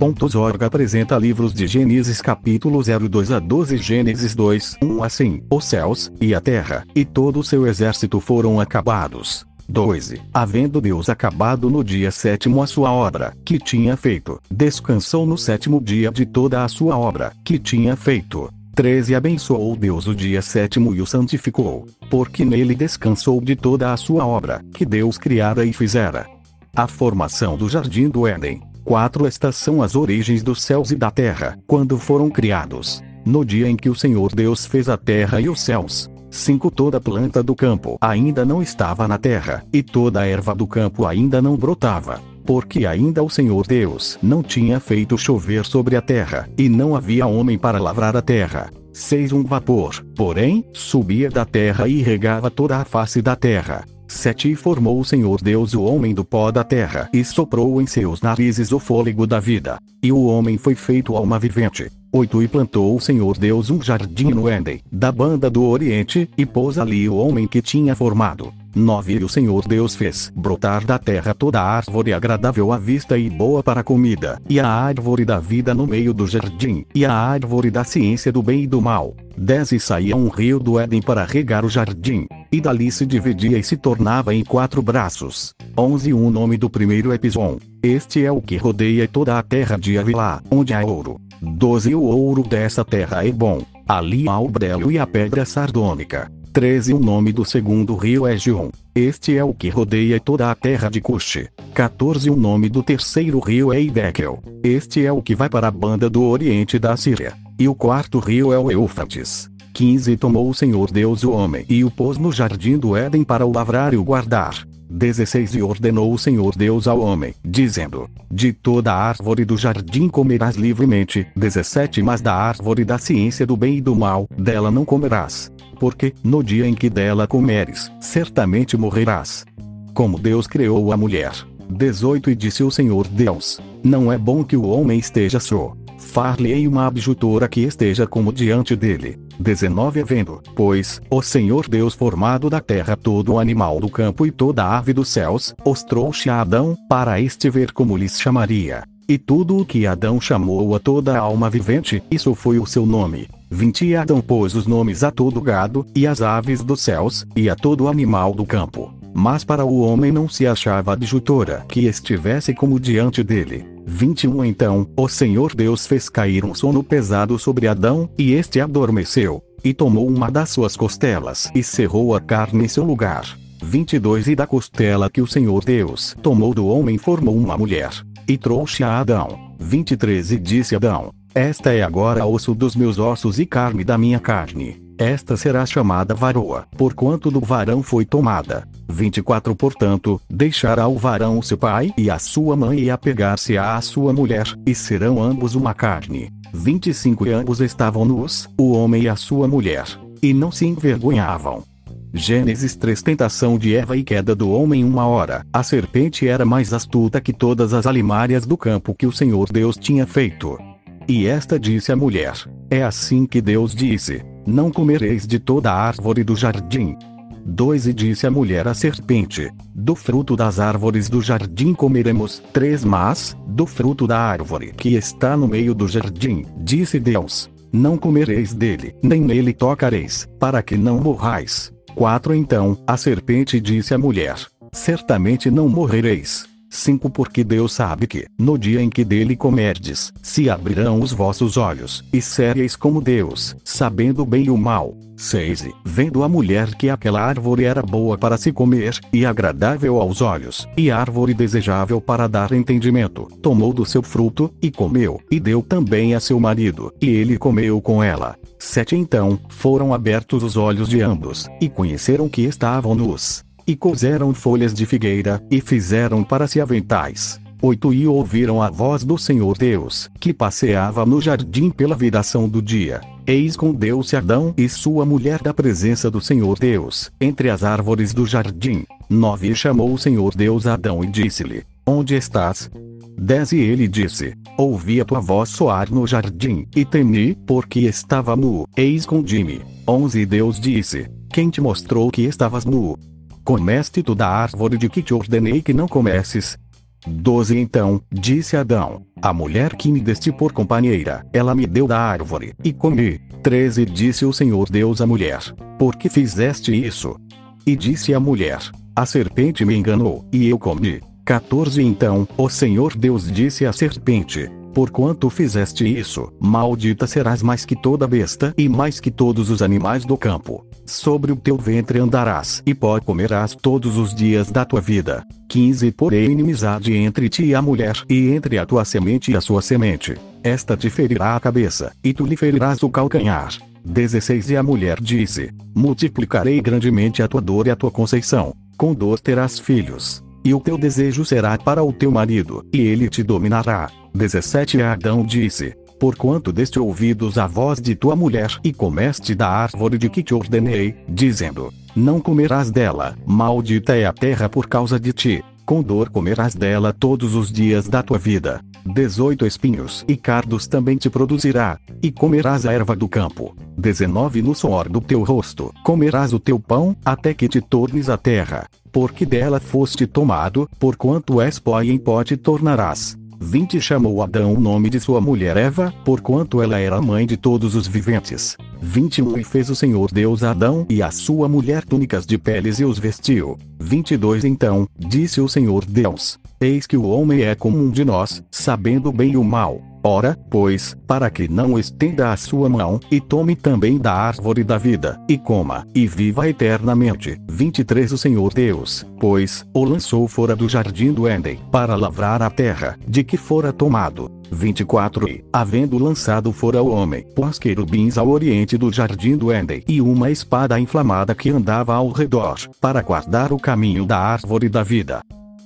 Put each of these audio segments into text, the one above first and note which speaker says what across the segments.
Speaker 1: Org apresenta livros de Gênesis capítulo 02 a 12 Gênesis 2 1 Assim, os céus, e a terra, e todo o seu exército foram acabados. 2. Havendo Deus acabado no dia sétimo a sua obra, que tinha feito, descansou no sétimo dia de toda a sua obra, que tinha feito. 13 Abençoou Deus o dia sétimo e o santificou, porque nele descansou de toda a sua obra, que Deus criara e fizera. A formação do jardim do Éden. 4 Estas as origens dos céus e da terra, quando foram criados. No dia em que o Senhor Deus fez a terra e os céus. 5 Toda planta do campo ainda não estava na terra, e toda a erva do campo ainda não brotava, porque ainda o Senhor Deus não tinha feito chover sobre a terra, e não havia homem para lavrar a terra. 6 Um vapor, porém, subia da terra e regava toda a face da terra. 7 E formou o Senhor Deus o homem do pó da terra e soprou em seus narizes o fôlego da vida. E o homem foi feito alma vivente. 8 E plantou o Senhor Deus um jardim no Éden, da banda do Oriente, e pôs ali o homem que tinha formado. 9 E o Senhor Deus fez brotar da terra toda a árvore agradável à vista e boa para a comida, e a árvore da vida no meio do jardim, e a árvore da ciência do bem e do mal. 10 E saía um rio do Éden para regar o jardim, e dali se dividia e se tornava em quatro braços. 11 O nome do primeiro é Pison. Este é o que rodeia toda a terra de Avilá, onde há ouro. 12 O ouro dessa terra é bom. Ali há o brelo e a pedra sardônica. 13 O nome do segundo rio é Gion. Este é o que rodeia toda a terra de Cuxi. 14 O nome do terceiro rio é Idekel. Este é o que vai para a banda do oriente da Síria. E o quarto rio é o Eufrates. 15 Tomou o Senhor Deus o homem e o pôs no jardim do Éden para o lavrar e o guardar. 16 E ordenou o Senhor Deus ao homem, dizendo: De toda árvore do jardim comerás livremente. 17 Mas da árvore da ciência do bem e do mal, dela não comerás. Porque, no dia em que dela comeres, certamente morrerás. Como Deus criou a mulher. 18 E disse o Senhor Deus: Não é bom que o homem esteja só. Far-lhe-ei uma abjutora que esteja como diante dele. 19 Havendo, pois, o Senhor Deus formado da terra todo o animal do campo e toda a ave dos céus, os trouxe a Adão, para este ver como lhes chamaria. E tudo o que Adão chamou a toda a alma vivente, isso foi o seu nome. 20 E Adão pôs os nomes a todo gado, e às aves dos céus, e a todo animal do campo. Mas para o homem não se achava adjutora que estivesse como diante dele. 21 Então, o Senhor Deus fez cair um sono pesado sobre Adão, e este adormeceu, e tomou uma das suas costelas e cerrou a carne em seu lugar. 22 E da costela que o Senhor Deus tomou do homem formou uma mulher, e trouxe a Adão. 23 E disse Adão: Esta é agora osso dos meus ossos e carne da minha carne. Esta será chamada varoa, porquanto do varão foi tomada. 24 Portanto, deixará o varão seu pai e a sua mãe e apegar-se à sua mulher, e serão ambos uma carne. 25 E ambos estavam nus, o homem e a sua mulher, e não se envergonhavam. Gênesis 3 Tentação de Eva e queda do homem uma hora. A serpente era mais astuta que todas as alimárias do campo que o Senhor Deus tinha feito. E esta disse à mulher: É assim que Deus disse: Não comereis de toda árvore do jardim. 2 E disse a mulher à serpente: Do fruto das árvores do jardim comeremos. 3 Mas, do fruto da árvore que está no meio do jardim, disse Deus: Não comereis dele, nem nele tocareis, para que não morrais. 4 Então, a serpente disse à mulher: Certamente não morrereis. 5 Porque Deus sabe que, no dia em que dele comerdes, se abrirão os vossos olhos, e sereis como Deus, sabendo bem e o mal. 6 Vendo a mulher que aquela árvore era boa para se comer, e agradável aos olhos, e árvore desejável para dar entendimento, tomou do seu fruto, e comeu, e deu também a seu marido, e ele comeu com ela. 7 Então, foram abertos os olhos de ambos, e conheceram que estavam nus. E cozeram folhas de figueira, e fizeram para se aventais. 8 E ouviram a voz do Senhor Deus, que passeava no jardim pela viração do dia. E escondeu-se Adão e sua mulher da presença do Senhor Deus, entre as árvores do jardim. 9 E chamou o Senhor Deus a Adão e disse-lhe: Onde estás? 10 E ele disse: Ouvi a tua voz soar no jardim, e temi, porque estava nu, e escondi-me. 11 E Deus disse: Quem te mostrou que estavas nu? Comeste tu da árvore de que te ordenei que não comesses? 12 Então, disse Adão, a mulher que me deste por companheira, ela me deu da árvore, e comi. 13 Disse o Senhor Deus à mulher, por que fizeste isso? E disse a mulher, a serpente me enganou, e eu comi. 14 Então, o Senhor Deus disse à serpente, Porquanto fizeste isso, maldita serás mais que toda besta e mais que todos os animais do campo. Sobre o teu ventre andarás e pó comerás todos os dias da tua vida. 15 Porém inimizade entre ti e a mulher e entre a tua semente e a sua semente. Esta te ferirá a cabeça, e tu lhe ferirás o calcanhar. 16 E a mulher disse: Multiplicarei grandemente a tua dor e a tua conceição. Com dor terás filhos. E o teu desejo será para o teu marido, e ele te dominará. 17 Adão disse: Porquanto deste ouvidos a voz de tua mulher e comeste da árvore de que te ordenei, dizendo: Não comerás dela, maldita é a terra por causa de ti, com dor comerás dela todos os dias da tua vida. 18 Espinhos e cardos também te produzirá, e comerás a erva do campo. 19 No suor do teu rosto comerás o teu pão, até que te tornes a terra, porque dela foste tomado, porquanto és pó e em pó te tornarás. 20 Chamou Adão o nome de sua mulher Eva, porquanto ela era a mãe de todos os viventes. 21 E fez o Senhor Deus Adão e a sua mulher túnicas de peles e os vestiu. 22 Então, disse o Senhor Deus: Eis que o homem é como um de nós, sabendo bem e o mal. Ora, pois, para que não estenda a sua mão, e tome também da árvore da vida, e coma, e viva eternamente. 23 O Senhor Deus, pois, o lançou fora do jardim do Éden, para lavrar a terra, de que fora tomado. 24 E, havendo lançado fora o homem, pôs querubins ao oriente do jardim do Éden, e uma espada inflamada que andava ao redor, para guardar o caminho da árvore da vida.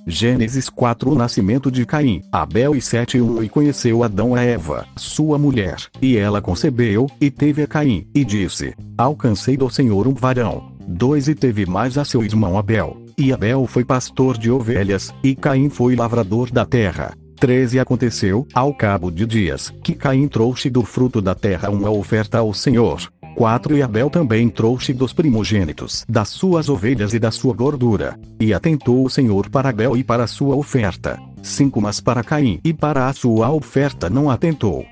Speaker 1: Gênesis 4 O nascimento de Caim, Abel e 7 1 E conheceu Adão a Eva, sua mulher, e ela concebeu, e teve a Caim, e disse: Alcancei do Senhor um varão. 2 E teve mais a seu irmão Abel. E Abel foi pastor de ovelhas, e Caim foi lavrador da terra. 13 Aconteceu, ao cabo de dias, que Caim trouxe do fruto da terra uma oferta ao Senhor. 4 E Abel também trouxe dos primogênitos das suas ovelhas e da sua gordura. E atentou o Senhor para Abel e para a sua oferta. 5 Mas para Caim e para a sua oferta não atentou.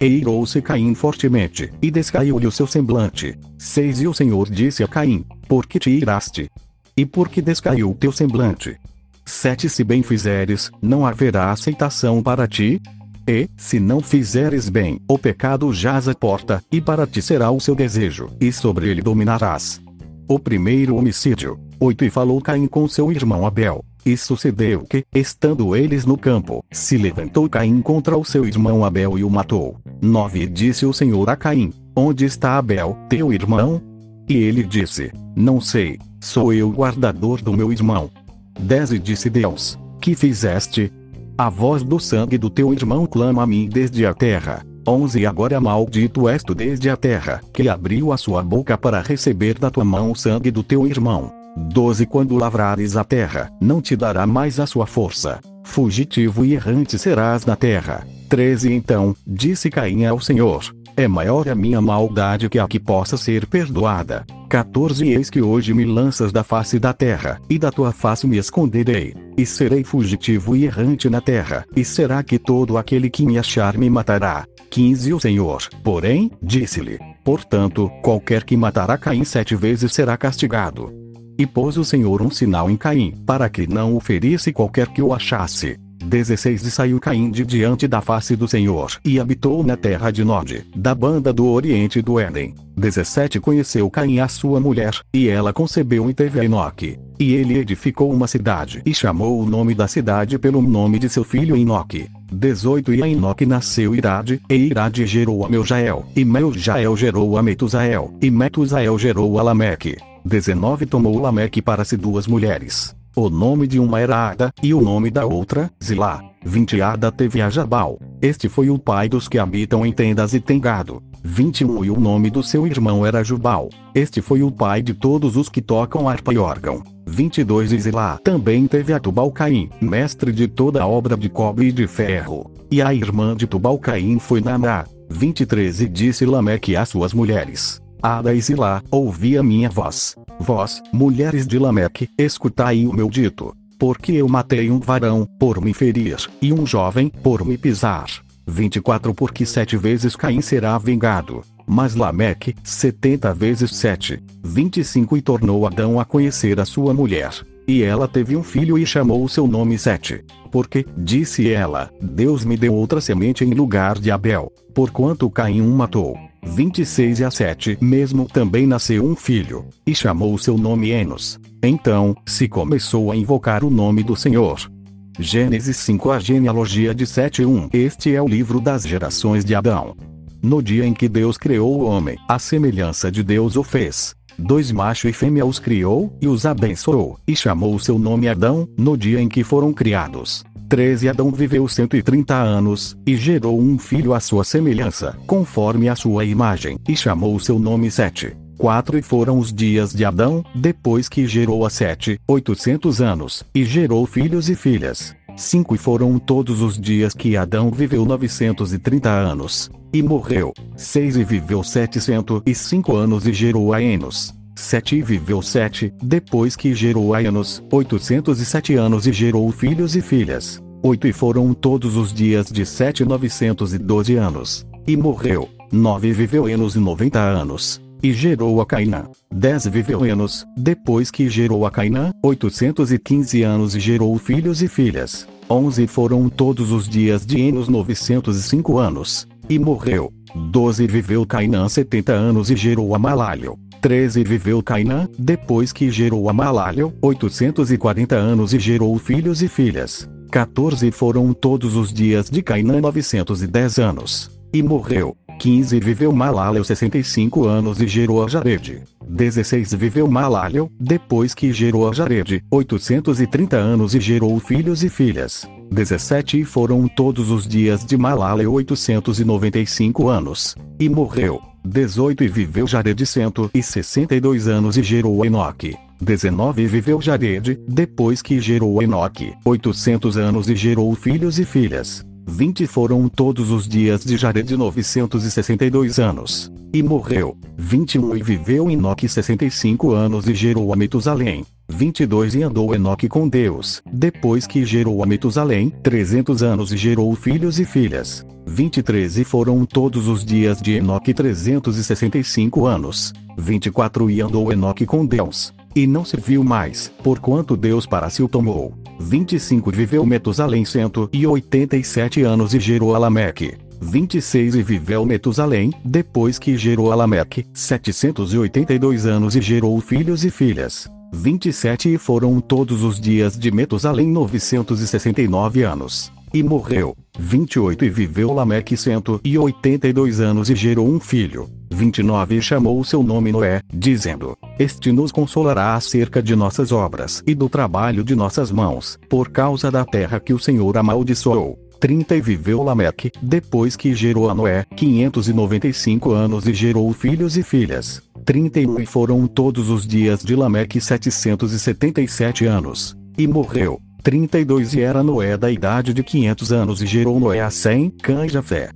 Speaker 1: E irou-se Caim fortemente, e descaiu-lhe o seu semblante. 6 E o Senhor disse a Caim: Por que te iraste? E por que descaiu o teu semblante? 7 Se bem fizeres, não haverá aceitação para ti, e, se não fizeres bem, o pecado jaz à porta, e para ti será o seu desejo, e sobre ele dominarás. O primeiro homicídio. 8 E falou Caim com seu irmão Abel. E sucedeu que, estando eles no campo, se levantou Caim contra o seu irmão Abel e o matou. 9 E disse o Senhor a Caim: Onde está Abel, teu irmão? E ele disse: Não sei, sou eu guardador do meu irmão. 10 E disse Deus: Que fizeste? A voz do sangue do teu irmão clama a mim desde a terra. 11 Agora maldito és tu desde a terra, que abriu a sua boca para receber da tua mão o sangue do teu irmão. 12 Quando lavrares a terra, não te dará mais a sua força. Fugitivo e errante serás na terra. 13 Então, disse Caim ao Senhor: É maior a minha maldade que a que possa ser perdoada. 14 Eis que hoje me lanças da face da terra, e da tua face me esconderei, e serei fugitivo e errante na terra, e será que todo aquele que me achar me matará? 15 O Senhor, porém, disse-lhe: Portanto, qualquer que matará Caim sete vezes será castigado. E pôs o Senhor um sinal em Caim, para que não o ferisse qualquer que o achasse. 16 E saiu Caim de diante da face do Senhor, e habitou na terra de Nod, da banda do oriente do Éden. 17 Conheceu Caim a sua mulher, e ela concebeu e teve a Enoque. E ele edificou uma cidade, e chamou o nome da cidade pelo nome de seu filho Enoque. 18 E a Enoque nasceu Irade, e Irade gerou a Meljael, e Meljael gerou a Metusael, e Metusael gerou a Lameque. 19 Tomou Lameque para si duas mulheres. O nome de uma era Ada, e o nome da outra, Zilá. 20 Ada teve a Jabal. Este foi o pai dos que habitam em tendas e tem gado. 21 E o nome do seu irmão era Jubal. Este foi o pai de todos os que tocam harpa e órgão. 22 E Zilá também teve a Tubal-Caim, mestre de toda a obra de cobre e de ferro. E a irmã de Tubal-Caim foi Naná. 23 E disse Lameque às suas mulheres: Ada e Zilá, ouvi a minha voz. Vós, mulheres de Lameque, escutai o meu dito. porque eu matei um varão, por me ferir, e um jovem, por me pisar. 24 Porque sete vezes Caim será vingado. Mas Lameque, 70 vezes 7. 25 E tornou Adão a conhecer a sua mulher. E ela teve um filho e chamou o seu nome Sete. Porque, disse ela, Deus me deu outra semente em lugar de Abel, porquanto Caim um matou. 26 e a 7 Mesmo também nasceu um filho, e chamou seu nome Enos. Então, se começou a invocar o nome do Senhor. Gênesis 5 A genealogia de 7 1 Este é o livro das gerações de Adão. No dia em que Deus criou o homem, a semelhança de Deus o fez. Dois macho e fêmea os criou, e os abençoou, e chamou seu nome Adão, no dia em que foram criados. 13 Adão viveu 130 anos, e gerou um filho à sua semelhança, conforme a sua imagem, e chamou seu nome Sete. 4 E foram os dias de Adão, depois que gerou a Sete, 800 anos, e gerou filhos e filhas. 5 E foram todos os dias que Adão viveu 930 anos, e morreu. 6 E viveu 705 anos e gerou a Enos. 7 E viveu 7, depois que gerou a Enos, 807 anos e gerou filhos e filhas. 8 E foram todos os dias de 7 912 anos. E morreu. 9 E viveu Enos 90 anos. E gerou a Cainã. 10 viveu Enos, depois que gerou a Cainã, 815 anos e gerou filhos e filhas. 11 foram todos os dias de Enos 905 anos. E morreu. 12 viveu Cainã 70 anos e gerou a Malalio. 13 viveu Cainã, depois que gerou a Malalio, 840 anos e gerou filhos e filhas. 14 foram todos os dias de Cainã 910 anos. E morreu. 15 viveu Malalel 65 anos e gerou a Jared. 16 viveu Malalel, depois que gerou a Jared, 830 anos e gerou filhos e filhas. 17 foram todos os dias de Malalel 895 anos. E morreu. 18 e viveu Jared 162 anos e gerou Enoque. 19 viveu Jared, depois que gerou Enoque, 800 anos e gerou filhos e filhas. 20 foram todos os dias de Jared 962 anos. E morreu. 21 e viveu Enoque 65 anos e gerou a Metusalém. 22 e andou Enoque com Deus, depois que gerou a Metusalém, 300 anos e gerou filhos e filhas. 23 e foram todos os dias de Enoque 365 anos. 24 e andou Enoque com Deus. E não se viu mais, porquanto Deus para si o tomou. 25 e viveu Metusalém 187 anos e gerou Alameque. 26 e viveu Metusalém, depois que gerou Alameque, 782 anos e gerou filhos e filhas. 27 e foram todos os dias de Metusalém 969 anos. E morreu. 28 e viveu Lameque 182 anos e gerou um filho. 29 e chamou seu nome Noé, dizendo: Este nos consolará acerca de nossas obras e do trabalho de nossas mãos, por causa da terra que o Senhor amaldiçoou. 30 e viveu Lameque, depois que gerou a Noé, 595 anos e gerou filhos e filhas. 31 e foram todos os dias de Lameque 777 anos. E morreu. 32 e era Noé da idade de 500 anos e gerou Noé a Sem, Cã e Jafé.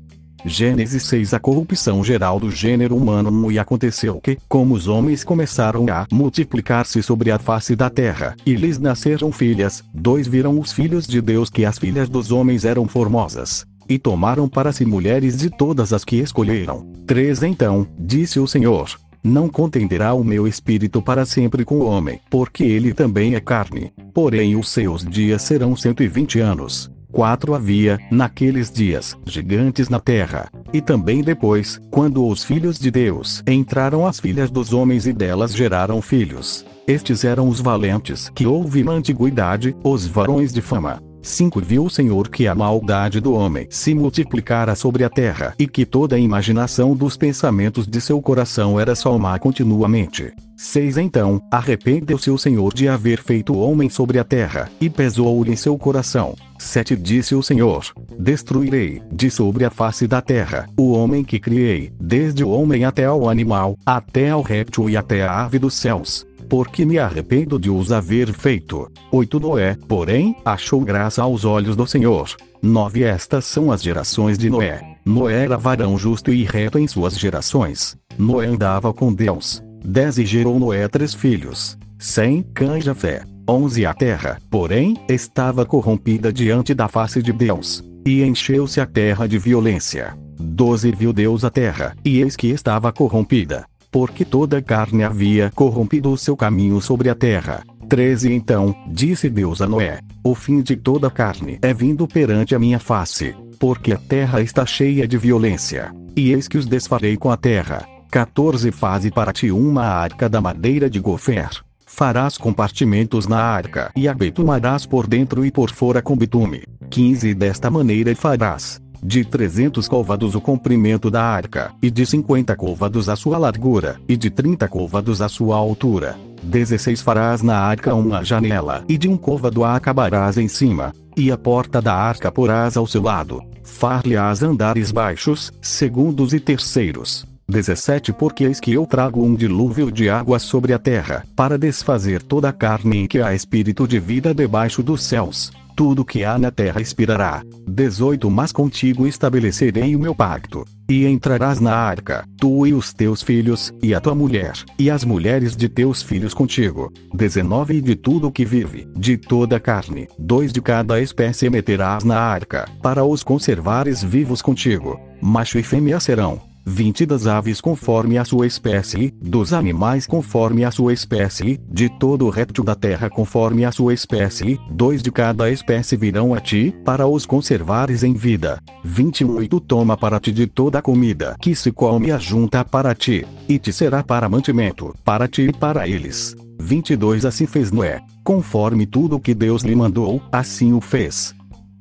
Speaker 1: Gênesis 6 A corrupção geral do gênero humano e aconteceu que, como os homens começaram a multiplicar-se sobre a face da terra, e lhes nasceram filhas, dois viram os filhos de Deus que as filhas dos homens eram formosas, e tomaram para si mulheres de todas as que escolheram. 3 Então, disse o Senhor, não contenderá o meu espírito para sempre com o homem, porque ele também é carne. Porém os seus dias serão cento e vinte anos. 4 Havia, naqueles dias, gigantes na terra. E também depois, quando os filhos de Deus entraram as filhas dos homens e delas geraram filhos. Estes eram os valentes que houve na antiguidade, os varões de fama. 5 Viu o Senhor que a maldade do homem se multiplicara sobre a terra e que toda a imaginação dos pensamentos de seu coração era só má continuamente. 6 Então, arrependeu-se o Senhor de haver feito o homem sobre a terra, e pesou-lhe em seu coração. 7 Disse o Senhor: Destruirei, de sobre a face da terra, o homem que criei, desde o homem até ao animal, até ao réptil e até a ave dos céus porque me arrependo de os haver feito. 8 Noé, porém, achou graça aos olhos do Senhor. 9 Estas são as gerações de Noé. Noé era varão justo e reto em suas gerações. Noé andava com Deus. 10 E gerou Noé três filhos. Sem, Cã e Jafé. 11 A terra, porém, estava corrompida diante da face de Deus. E encheu-se a terra de violência. 12 Viu Deus a terra, e eis que estava corrompida. Porque toda carne havia corrompido o seu caminho sobre a terra. 13 Então, disse Deus a Noé: O fim de toda carne é vindo perante a minha face, porque a terra está cheia de violência. E eis que os desfarei com a terra. 14 Faze para ti uma arca da madeira de gofer. Farás compartimentos na arca e a betumarás por dentro e por fora com bitume. 15 Desta maneira farás de 300 côvados o comprimento da arca, e de 50 côvados a sua largura, e de 30 côvados a sua altura. 16 Farás na arca uma janela, e de um côvado a acabarás em cima, e a porta da arca porás ao seu lado. Far-lhe-ás andares baixos, segundos e terceiros. 17 Porque eis que eu trago um dilúvio de água sobre a terra, para desfazer toda a carne em que há espírito de vida debaixo dos céus. Tudo que há na terra expirará. 18 Mas contigo estabelecerei o meu pacto. E entrarás na arca, tu e os teus filhos, e a tua mulher, e as mulheres de teus filhos contigo. 19 E de tudo que vive, de toda carne, dois de cada espécie meterás na arca, para os conservares vivos contigo. Macho e fêmea serão. 20 das aves conforme a sua espécie, dos animais conforme a sua espécie, de todo réptil da terra conforme a sua espécie, dois de cada espécie virão a ti, para os conservares em vida. 21 E toma para ti de toda a comida que se come a junta para ti, e te será para mantimento, para ti e para eles. 22 Assim fez Noé, conforme tudo que Deus lhe mandou, assim o fez.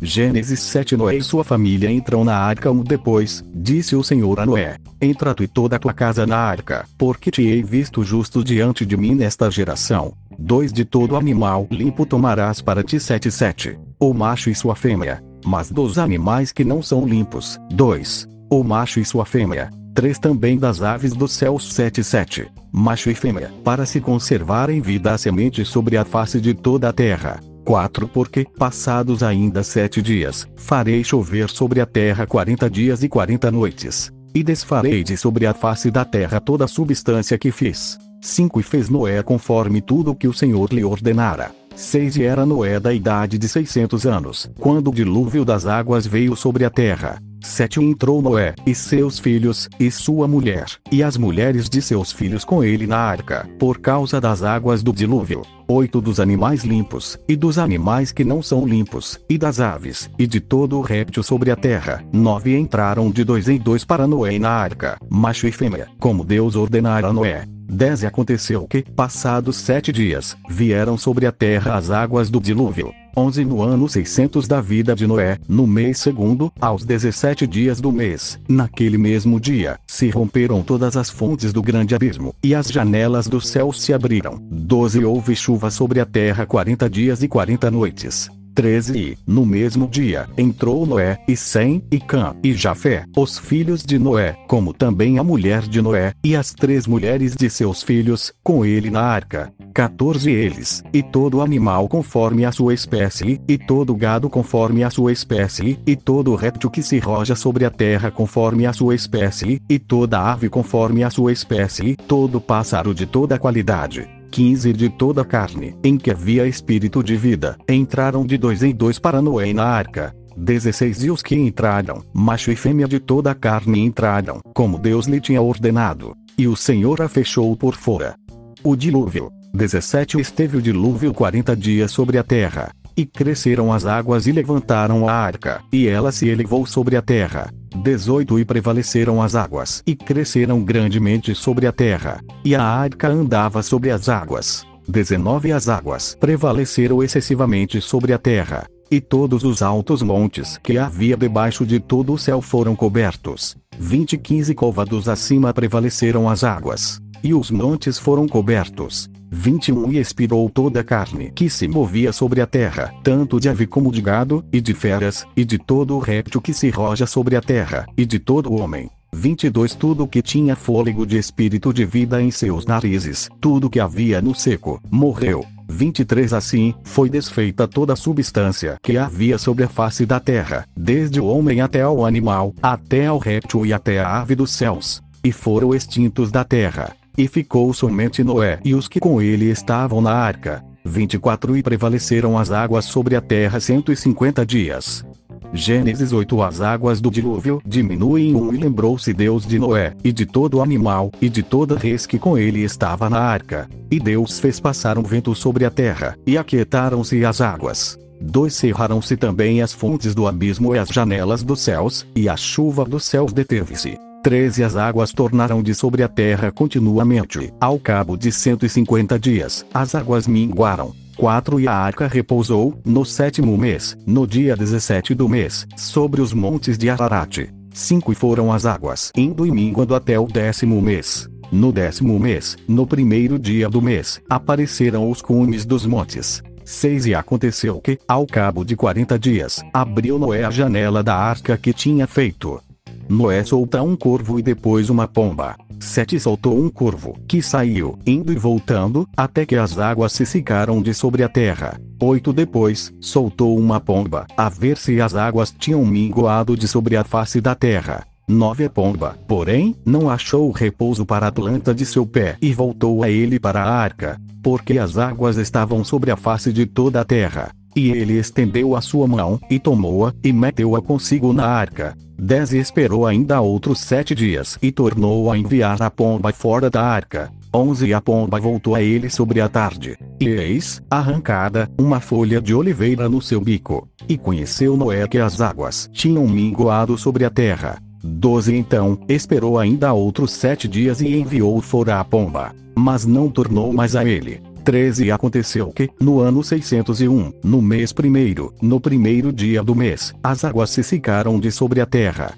Speaker 1: Gênesis 7 Noé e sua família entram na arca um depois, disse o Senhor a Noé: Entra tu e toda a tua casa na arca, porque te hei visto justo diante de mim nesta geração. Dois de todo animal limpo tomarás para ti sete sete, o macho e sua fêmea. Mas dos animais que não são limpos, dois, o macho e sua fêmea. Três também das aves dos céus sete sete, macho e fêmea, para se conservar em vida a semente sobre a face de toda a terra 4 Porque, passados ainda sete dias, farei chover sobre a terra quarenta dias e quarenta noites. E desfarei de sobre a face da terra toda a substância que fiz. 5 E fez Noé conforme tudo o que o Senhor lhe ordenara. 6 E era Noé da idade de seiscentos anos, quando o dilúvio das águas veio sobre a terra. 7 Entrou Noé, e seus filhos, e sua mulher, e as mulheres de seus filhos com ele na arca, por causa das águas do dilúvio. 8 Dos animais limpos, e dos animais que não são limpos, e das aves, e de todo o réptil sobre a terra. 9 Entraram de dois em dois para Noé na arca, macho e fêmea, como Deus ordenara a Noé. 10 E aconteceu que, passados sete dias, vieram sobre a terra as águas do dilúvio. 11 No ano 600 da vida de Noé, no mês segundo, aos 17 dias do mês, naquele mesmo dia, se romperam todas as fontes do grande abismo, e as janelas do céu se abriram. 12 Houve chuva sobre a terra 40 dias e 40 noites. 13 E, no mesmo dia, entrou Noé, e Sem, e Cã, e Jafé, os filhos de Noé, como também a mulher de Noé, e as três mulheres de seus filhos, com ele na arca. 14 Eles, e todo animal conforme a sua espécie, e todo gado conforme a sua espécie, e todo réptil que se roja sobre a terra conforme a sua espécie, e toda ave conforme a sua espécie, todo pássaro de toda qualidade 15 de toda a carne, em que havia espírito de vida, entraram de dois em dois para Noé na arca. 16 E os que entraram, macho e fêmea de toda a carne entraram, como Deus lhe tinha ordenado. E o Senhor a fechou por fora. O dilúvio. 17 Esteve o dilúvio quarenta dias sobre a terra. E cresceram as águas e levantaram a arca, e ela se elevou sobre a terra. 18 E prevaleceram as águas, e cresceram grandemente sobre a terra. E a arca andava sobre as águas. 19 As águas prevaleceram excessivamente sobre a terra. E todos os altos montes que havia debaixo de todo o céu foram cobertos. 20 15 Côvados acima prevaleceram as águas. E os montes foram cobertos. 21 E expirou toda a carne que se movia sobre a terra, tanto de ave como de gado, e de feras, e de todo o réptil que se roja sobre a terra, e de todo o homem. 22 Tudo que tinha fôlego de espírito de vida em seus narizes, tudo que havia no seco, morreu. 23 Assim, foi desfeita toda a substância que havia sobre a face da terra, desde o homem até ao animal, até ao réptil e até a ave dos céus. E foram extintos da terra. E ficou somente Noé e os que com ele estavam na arca. 24 E prevaleceram as águas sobre a terra 150 dias. Gênesis 8 As águas do dilúvio diminuem um e lembrou-se Deus de Noé, e de todo animal, e de toda res que com ele estava na arca. E Deus fez passar um vento sobre a terra, e aquietaram-se as águas. 2 Cerraram-se também as fontes do abismo e as janelas dos céus, e a chuva dos céus deteve-se. 13 As águas tornaram de sobre a terra continuamente. Ao cabo de 150 dias, as águas minguaram. 4 E a arca repousou, no sétimo mês, no dia 17 do mês, sobre os montes de Ararat. 5 E foram as águas indo e minguando até o décimo mês. No décimo mês, no primeiro dia do mês, apareceram os cumes dos montes. 6 E aconteceu que, ao cabo de 40 dias, abriu Noé a janela da arca que tinha feito. Noé solta um corvo e depois uma pomba. Sete soltou um corvo, que saiu, indo e voltando, até que as águas se secaram de sobre a terra. Oito depois, soltou uma pomba, a ver se as águas tinham minguado de sobre a face da terra. Nove a pomba, porém, não achou repouso para a planta de seu pé e voltou a ele para a arca, porque as águas estavam sobre a face de toda a terra. E ele estendeu a sua mão, e tomou-a, e meteu-a consigo na arca. 10 E esperou ainda outros sete dias, e tornou a enviar a pomba fora da arca. 11 E a pomba voltou a ele sobre a tarde. E eis, arrancada, uma folha de oliveira no seu bico. E conheceu Noé que as águas tinham minguado sobre a terra. 12 Então, esperou ainda outros sete dias e enviou fora a pomba. Mas não tornou mais a ele. 13 Aconteceu que, no ano 601, no mês primeiro, no primeiro dia do mês, as águas se secaram de sobre a terra.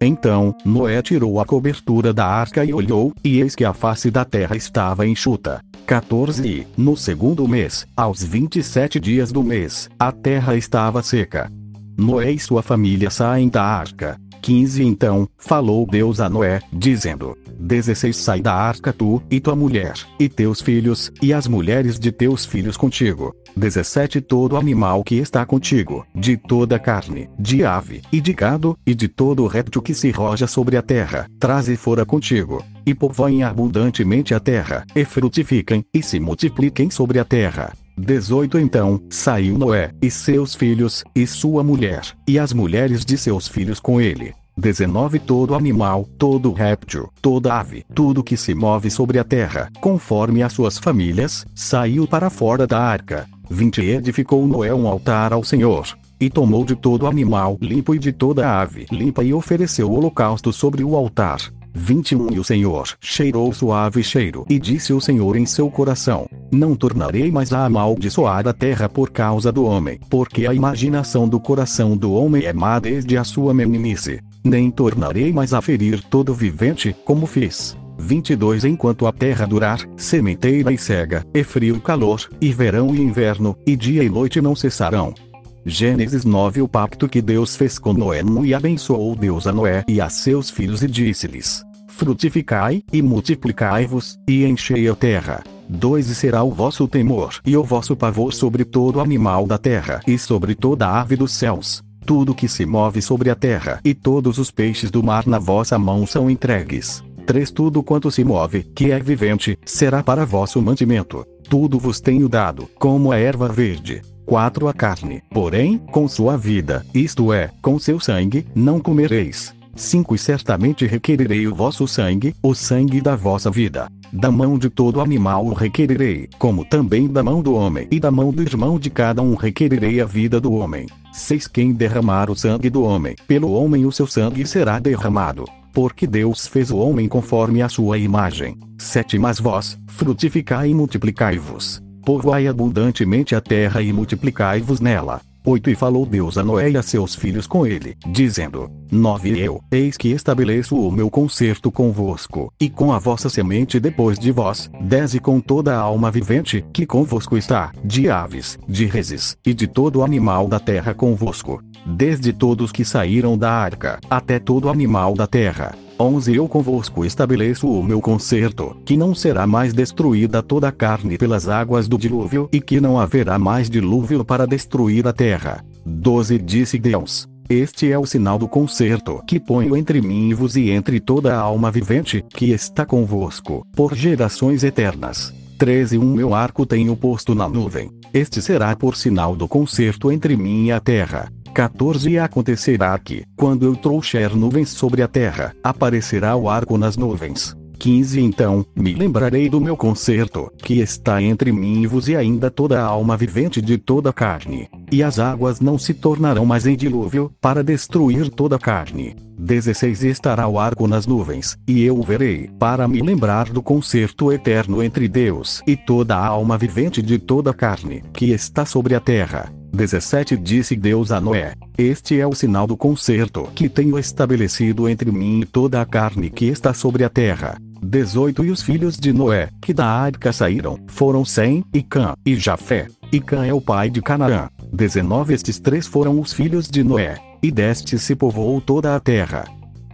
Speaker 1: Então, Noé tirou a cobertura da arca e olhou, e eis que a face da terra estava enxuta. 14 E, no segundo mês, aos 27 dias do mês, a terra estava seca. Noé e sua família saem da arca. 15 Então, falou Deus a Noé, dizendo: 16 Sai da arca tu, e tua mulher, e teus filhos, e as mulheres de teus filhos contigo. 17 Todo animal que está contigo, de toda carne, de ave, e de gado, e de todo réptil que se roja sobre a terra, traze fora contigo. E povoem abundantemente a terra, e frutifiquem, e se multipliquem sobre a terra. 18 Então, saiu Noé, e seus filhos, e sua mulher, e as mulheres de seus filhos com ele. 19 Todo animal, todo réptil, toda ave, tudo que se move sobre a terra, conforme as suas famílias, saiu para fora da arca. 20 Edificou Noé um altar ao Senhor. E tomou de todo animal limpo e de toda ave limpa e ofereceu o holocausto sobre o altar. 21 E o Senhor cheirou suave cheiro, e disse o Senhor em seu coração: Não tornarei mais a amaldiçoar a terra por causa do homem, porque a imaginação do coração do homem é má desde a sua meninice. Nem tornarei mais a ferir todo vivente, como fiz. 22 Enquanto a terra durar, sementeira e cega, e frio e calor, e verão e inverno, e dia e noite não cessarão. Gênesis 9 O pacto que Deus fez com Noé e abençoou Deus a Noé e a seus filhos e disse-lhes: Frutificai, e multiplicai-vos, e enchei a terra. 2 E será o vosso temor e o vosso pavor sobre todo animal da terra e sobre toda ave dos céus. Tudo que se move sobre a terra e todos os peixes do mar na vossa mão são entregues. 3 Tudo quanto se move, que é vivente, será para vosso mantimento. Tudo vos tenho dado, como a erva verde. 4 A carne, porém, com sua vida, isto é, com seu sangue, não comereis. 5 E certamente requererei o vosso sangue, o sangue da vossa vida. Da mão de todo animal o requererei, como também da mão do homem e da mão do irmão de cada um requererei a vida do homem. 6 Quem derramar o sangue do homem, pelo homem o seu sangue será derramado. Porque Deus fez o homem conforme a sua imagem. 7 Mas vós, frutificai e multiplicai-vos povoai abundantemente a terra e multiplicai-vos nela. 8 E falou Deus a Noé e a seus filhos com ele, dizendo: 9 Eu, eis que estabeleço o meu concerto convosco, e com a vossa semente depois de vós, 10 E com toda a alma vivente, que convosco está, de aves, de reses, e de todo animal da terra convosco. Desde todos que saíram da arca, até todo animal da terra, 11 Eu convosco estabeleço o meu concerto, que não será mais destruída toda a carne pelas águas do dilúvio e que não haverá mais dilúvio para destruir a terra. 12 Disse Deus. Este é o sinal do concerto que ponho entre mim e vos e entre toda a alma vivente que está convosco, por gerações eternas. 13 Um meu arco tenho posto na nuvem. Este será por sinal do concerto entre mim e a terra. 14 E acontecerá que, quando eu trouxer nuvens sobre a terra, aparecerá o arco nas nuvens. 15 Então, me lembrarei do meu concerto, que está entre mim e vos e ainda toda a alma vivente de toda a carne. E as águas não se tornarão mais em dilúvio, para destruir toda a carne. 16 Estará o arco nas nuvens, e eu o verei, para me lembrar do concerto eterno entre Deus e toda a alma vivente de toda a carne, que está sobre a terra. 17 Disse Deus a Noé: Este é o sinal do concerto que tenho estabelecido entre mim e toda a carne que está sobre a terra. 18 E os filhos de Noé, que da arca saíram, foram Sem, e Cã, e Jafé. E Cã é o pai de Canaã. 19 Estes três foram os filhos de Noé, e deste se povoou toda a terra.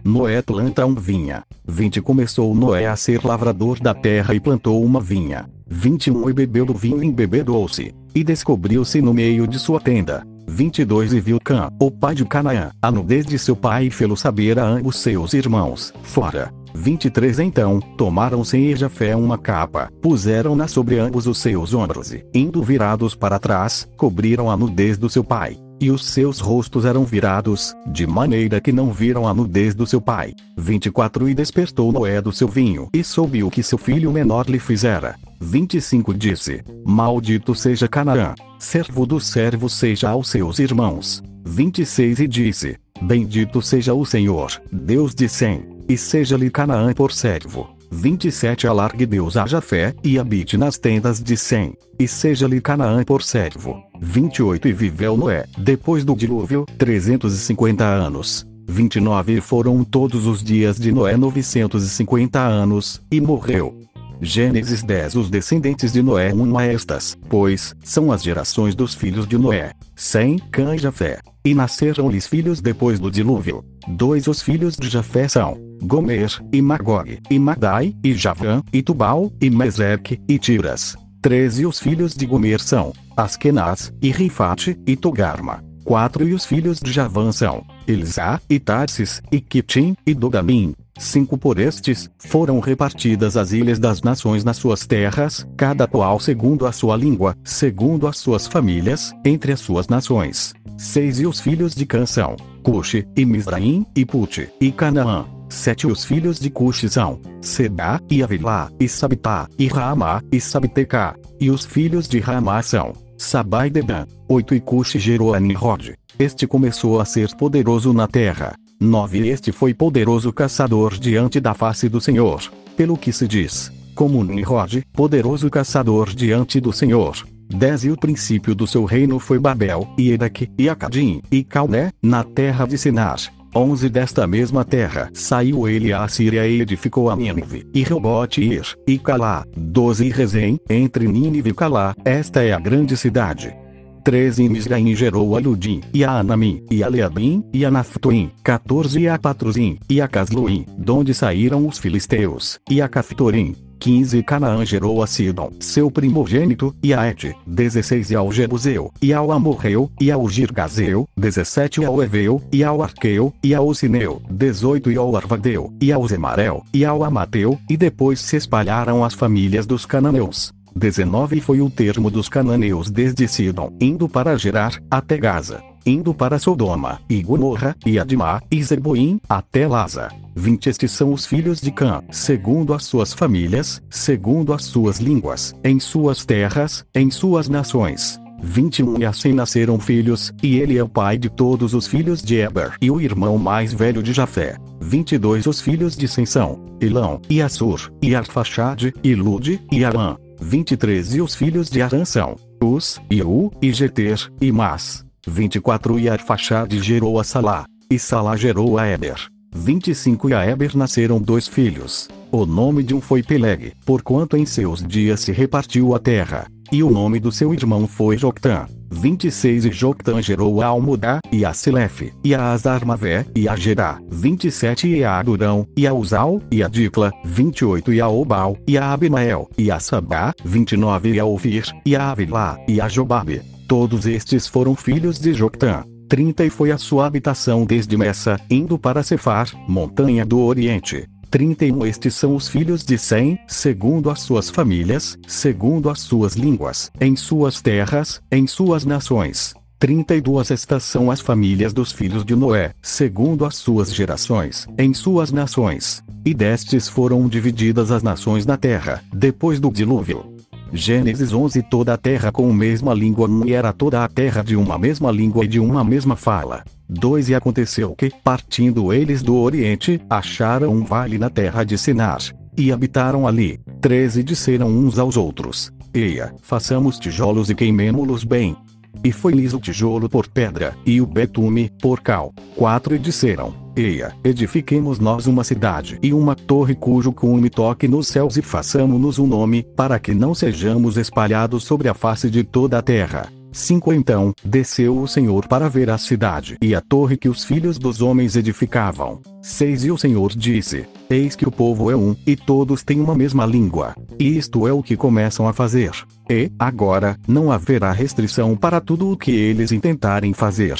Speaker 1: Noé planta um vinha. 20 Começou Noé a ser lavrador da terra e plantou uma vinha. 21 E bebeu do vinho e embebedou-se, e descobriu-se no meio de sua tenda. 22 E viu Cã, o pai de Canaã, a nudez de seu pai e fê-lo saber a ambos seus irmãos, fora. 23 Então, tomaram sem e Jafé uma capa, puseram-na sobre ambos os seus ombros e, indo virados para trás, cobriram a nudez do seu pai. E os seus rostos eram virados, de maneira que não viram a nudez do seu pai. 24 E despertou Noé do seu vinho, e soube o que seu filho menor lhe fizera. 25 Disse: Maldito seja Canaã, servo do servo seja aos seus irmãos. 26 E disse: Bendito seja o Senhor, Deus de Sem, e seja-lhe Canaã por servo. 27 Alargue Deus a Jafé, e habite nas tendas de Sem, e seja-lhe Canaã por servo. 28 E viveu Noé, depois do dilúvio, 350 anos. 29 E foram todos os dias de Noé 950 anos, e morreu. Gênesis 10 Os descendentes de Noé um a estas, pois, são as gerações dos filhos de Noé, Sem, Cã e Jafé. E nasceram-lhes filhos depois do dilúvio. Dois Os filhos de Jafé são, Gomer, e Magog, e Madai, e Javã, e Tubal, e Meseque, e Tiras. 13 Os filhos de Gomer são, Askenaz, e Rifate, e Togarma. 4 E os filhos de Javã são, Elisá, e Tarsis, e Kitim, e Dodamin. 5 Por estes, foram repartidas as ilhas das nações nas suas terras, cada qual segundo a sua língua, segundo as suas famílias, entre as suas nações. 6 E os filhos de Cansão, Cuxi, e Misraim, e Pute, e Canaã. 7 Os filhos de Cuxi são, Sedá, e Avilá, e Sabitá, e Ramá, e Sabitecá. E os filhos de Ramá são, Sabá e Dedã. 8 E Cuxi gerou a Nimrod. Este começou a ser poderoso na terra. 9 Este foi poderoso caçador diante da face do Senhor, pelo que se diz, como Nimrod, poderoso caçador diante do Senhor. 10 E o princípio do seu reino foi Babel, e Edaque, e Acadim, e Calné, na terra de Sinar. 11 Desta mesma terra saiu ele a Assíria e edificou a Nínive, e Rebote e Ir, e Calá. 12 E Rezem, entre Nínive e Calá, esta é a grande cidade. 13 E Misraim gerou a Ludim, e a Anamim, e a Leabim, e a Naphtuim. 14 E a Patruzim, e a Casluim, donde saíram os filisteus, e a Caftorim. 15 Canaã gerou a Sidon, seu primogênito, e a Et. 16 E ao Jebuseu, e ao Amorreu, e ao Girgazeu. 17 E ao Eveu, e ao Arqueu, e ao Sineu. 18 E ao Arvadeu, e ao Zemarel, e ao Amateu, e depois se espalharam as famílias dos cananeus. 19 Foi o termo dos cananeus desde Sidom, indo para Gerar, até Gaza, indo para Sodoma, e Gomorra, e Adimá, e Zeboim, até Laza. 20 Estes são os filhos de Cã, segundo as suas famílias, segundo as suas línguas, em suas terras, em suas nações. 21 E assim nasceram filhos, e ele é o pai de todos os filhos de Eber e o irmão mais velho de Jafé. 22 Os filhos de Sensão, Elão, e Assur, e Arfaxade, e Lude, e Arã. 23 E os filhos de Arã são, Us, e U, e Geter, e Mas. 24 E Arfaxade gerou a Salá, e Salá gerou a Eber. 25 E a Eber nasceram dois filhos. O nome de um foi Peleg, porquanto em seus dias se repartiu a terra. E o nome do seu irmão foi Joctã. 26 E Joctã gerou a Almudá, e a Silefe, e a Azarmavé, e a Gerá. 27 E a Adurão, e a Uzal, e a Dicla. 28 E a Obal, e a Abimael, e a Sabá. 29 E a Ouvir, e a Avilá, e a Jobabe. Todos estes foram filhos de Joctã. 30 E foi a sua habitação desde Messa, indo para Cefar, montanha do Oriente. 31 Estes são os filhos de Sem, segundo as suas famílias, segundo as suas línguas, em suas terras, em suas nações. 32 Estas são as famílias dos filhos de Noé, segundo as suas gerações, em suas nações. E destes foram divididas as nações na terra, depois do dilúvio. Gênesis 11 Toda a terra com a mesma língua e era toda a terra de uma mesma língua e de uma mesma fala. 2 E aconteceu que, partindo eles do Oriente, acharam um vale na terra de Sinar. E habitaram ali. 13 Disseram uns aos outros: Eia, façamos tijolos e queimemo-los bem, e foi-lhes o tijolo por pedra, e o betume, por cal. Quatro e disseram, Eia, edifiquemos nós uma cidade e uma torre cujo cume toque nos céus e façamos-nos um nome, para que não sejamos espalhados sobre a face de toda a terra. 5 Então, desceu o Senhor para ver a cidade e a torre que os filhos dos homens edificavam. 6 E o Senhor disse: Eis que o povo é um, e todos têm uma mesma língua. E isto é o que começam a fazer. E, agora, não haverá restrição para tudo o que eles intentarem fazer.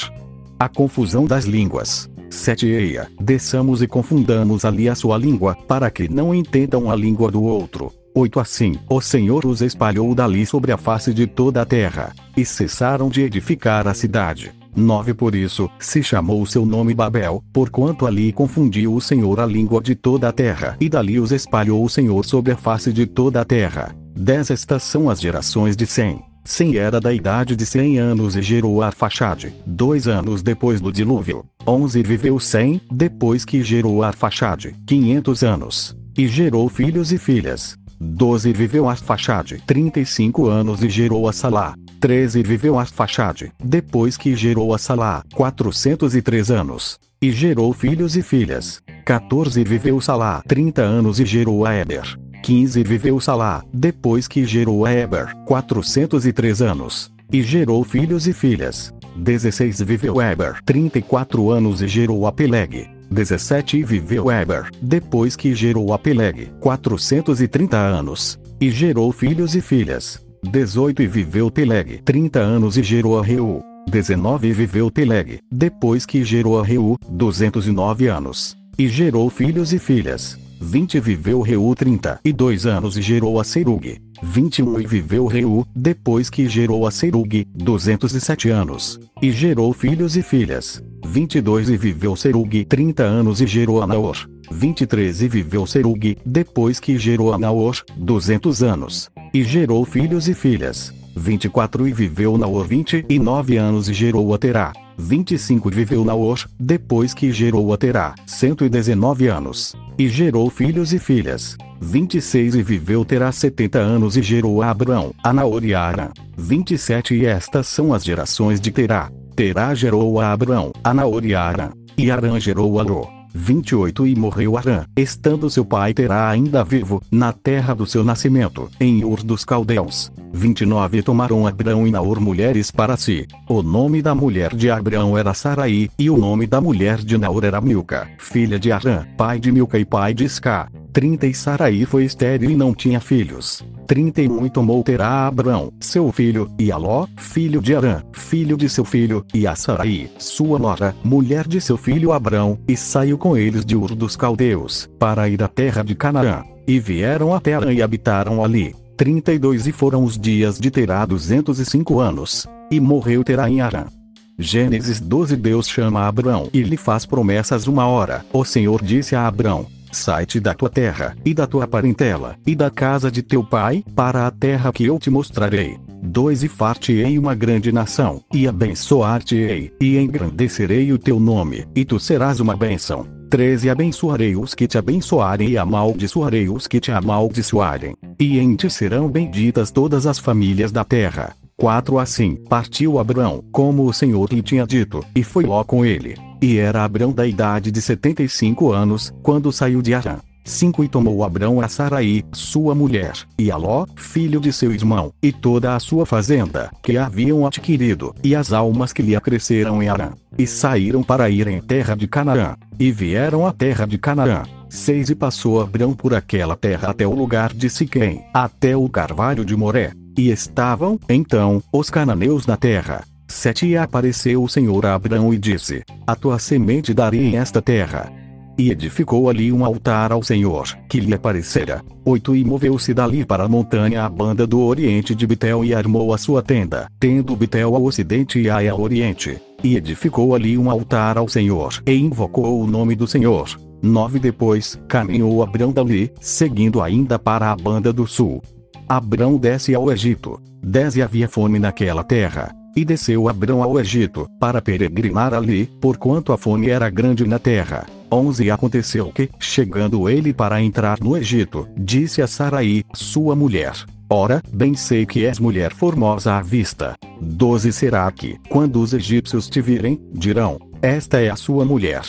Speaker 1: A confusão das línguas. 7 Eia, desçamos e confundamos ali a sua língua, para que não entendam a língua do outro. 8 Assim, o Senhor os espalhou dali sobre a face de toda a terra, e cessaram de edificar a cidade. 9 Por isso, se chamou seu nome Babel, porquanto ali confundiu o Senhor a língua de toda a terra, e dali os espalhou o Senhor sobre a face de toda a terra. 10 Estas são as gerações de Sem. Sem era da idade de 100 anos e gerou Arfaxade, dois anos depois do dilúvio. 11 Viveu Sem, depois que gerou Arfaxade, 500 anos. E gerou filhos e filhas. 12 viveu Arfaxade 35 anos e gerou a Salá. 13 viveu Arfaxade, depois que gerou a Salá 403 anos. E gerou filhos e filhas. 14 viveu Salá 30 anos e gerou a Eber. 15 viveu Salá, depois que gerou a Eber 403 anos. E gerou filhos e filhas. 16 viveu Eber 34 anos e gerou a Peleg. 17 e viveu Eber, depois que gerou a Peleg, 430 anos, e gerou filhos e filhas. 18 e viveu Peleg, 30 anos e gerou a Reu. 19 e viveu Peleg, depois que gerou a Reu, 209 anos, e gerou filhos e filhas. 20 viveu Reu 32 anos e gerou a Serug. 21 e viveu Reu, depois que gerou a Serug, 207 anos, e gerou filhos e filhas. 22 e viveu Serug 30 anos e gerou a Naor. 23 e viveu Serug, depois que gerou a Naor, 200 anos. E gerou filhos e filhas. 24 e viveu Naor 29 anos e gerou a Terá. 25 e viveu Naor, depois que gerou a Terá, 119 anos. E gerou filhos e filhas. 26 e viveu Terá 70 anos e gerou a Abrão, a Naor e a Arã. 27 e estas são as gerações de Terá. Terá gerou a Abrão, a Naor e a Arã. E Arã gerou a Ló. 28 E morreu Arã, estando seu pai Terá ainda vivo, na terra do seu nascimento, em Ur dos Caldeus. 29 E tomaram Abrão e Naor mulheres para si. O nome da mulher de Abrão era Saraí, e o nome da mulher de Naor era Milca, filha de Arã, pai de Milca e pai de Isca. 30 E Saraí foi estéril e não tinha filhos. 31 E tomou Terá Abrão, seu filho, e Aló, filho de Arã, filho de seu filho, e a Saraí, sua nora, mulher de seu filho Abrão, e saiu com eles de Ur dos Caldeus, para ir à terra de Canaã. E vieram até Arã e habitaram ali. 32 E foram os dias de Terá 205 anos. E morreu Terá em Arã. Gênesis 12 Deus chama Abrão e lhe faz promessas uma hora. O Senhor disse a Abrão: Sai-te da tua terra, e da tua parentela, e da casa de teu pai, para a terra que eu te mostrarei. 2 E far-te-ei uma grande nação, e abençoar-te-ei, e engrandecerei o teu nome, e tu serás uma bênção. 13 E abençoarei os que te abençoarem e amaldiçoarei os que te amaldiçoarem. E em ti serão benditas todas as famílias da terra. 4 Assim partiu Abrão, como o Senhor lhe tinha dito, e foi Ló com ele. E era Abrão da idade de 75 anos, quando saiu de Arã. 5 E tomou Abrão a Saraí, sua mulher, e a Ló, filho de seu irmão, e toda a sua fazenda, que haviam adquirido, e as almas que lhe acresceram em Arã. E saíram para ir em terra de Canaã. E vieram à terra de Canaã. 6 E passou Abrão por aquela terra até o lugar de Siquém, até o carvalho de Moré. E estavam, então, os cananeus na terra. 7 E apareceu o Senhor a Abrão e disse: A tua semente darei em esta terra. E edificou ali um altar ao Senhor, que lhe aparecera. 8 E moveu-se dali para a montanha a banda do oriente de Betel e armou a sua tenda, tendo Betel ao ocidente e Ai ao oriente. E edificou ali um altar ao Senhor, e invocou o nome do Senhor. 9 Depois, caminhou Abrão dali, seguindo ainda para a banda do sul. Abrão desce ao Egito. 10 E havia fome naquela terra. E desceu Abrão ao Egito, para peregrinar ali, porquanto a fome era grande na terra. 11 E aconteceu que, chegando ele para entrar no Egito, disse a Saraí, sua mulher: Ora, bem sei que és mulher formosa à vista. 12 Será que, quando os egípcios te virem, dirão: Esta é a sua mulher.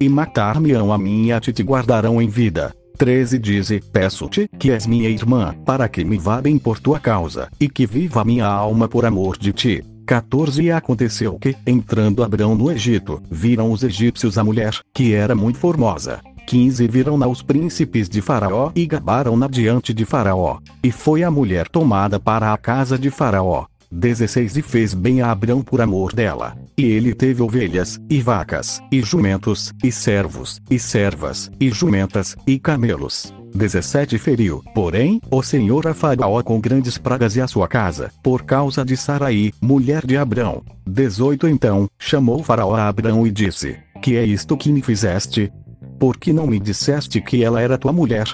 Speaker 1: E matar-me-ão a mim e te guardarão em vida. 13 Dize: Peço-te, que és minha irmã, para que me vá bem por tua causa, e que viva minha alma por amor de ti. 14 E aconteceu que, entrando Abrão no Egito, viram os egípcios a mulher, que era muito formosa. 15 Viram-na os príncipes de Faraó e gabaram-na diante de Faraó. E foi a mulher tomada para a casa de Faraó. 16 E fez bem a Abrão por amor dela. E ele teve ovelhas, e vacas, e jumentos, e servos, e servas, e jumentas, e camelos. 17 Feriu, porém, o Senhor a Faraó com grandes pragas e a sua casa, por causa de Saraí, mulher de Abrão. 18 Então, chamou Faraó a Abrão e disse: Que é isto que me fizeste? Por que não me disseste que ela era tua mulher?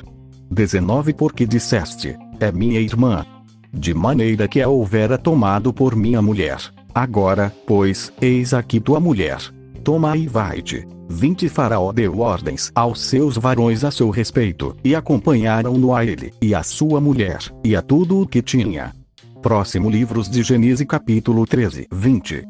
Speaker 1: 19 Porque disseste: É minha irmã. De maneira que a houvera tomado por minha mulher. Agora, pois, eis aqui tua mulher. Toma e vai-te. 20 Faraó deu ordens aos seus varões a seu respeito, e acompanharam-no a ele, e a sua mulher, e a tudo o que tinha. Próximo Livros de Gênesis capítulo 13, 20.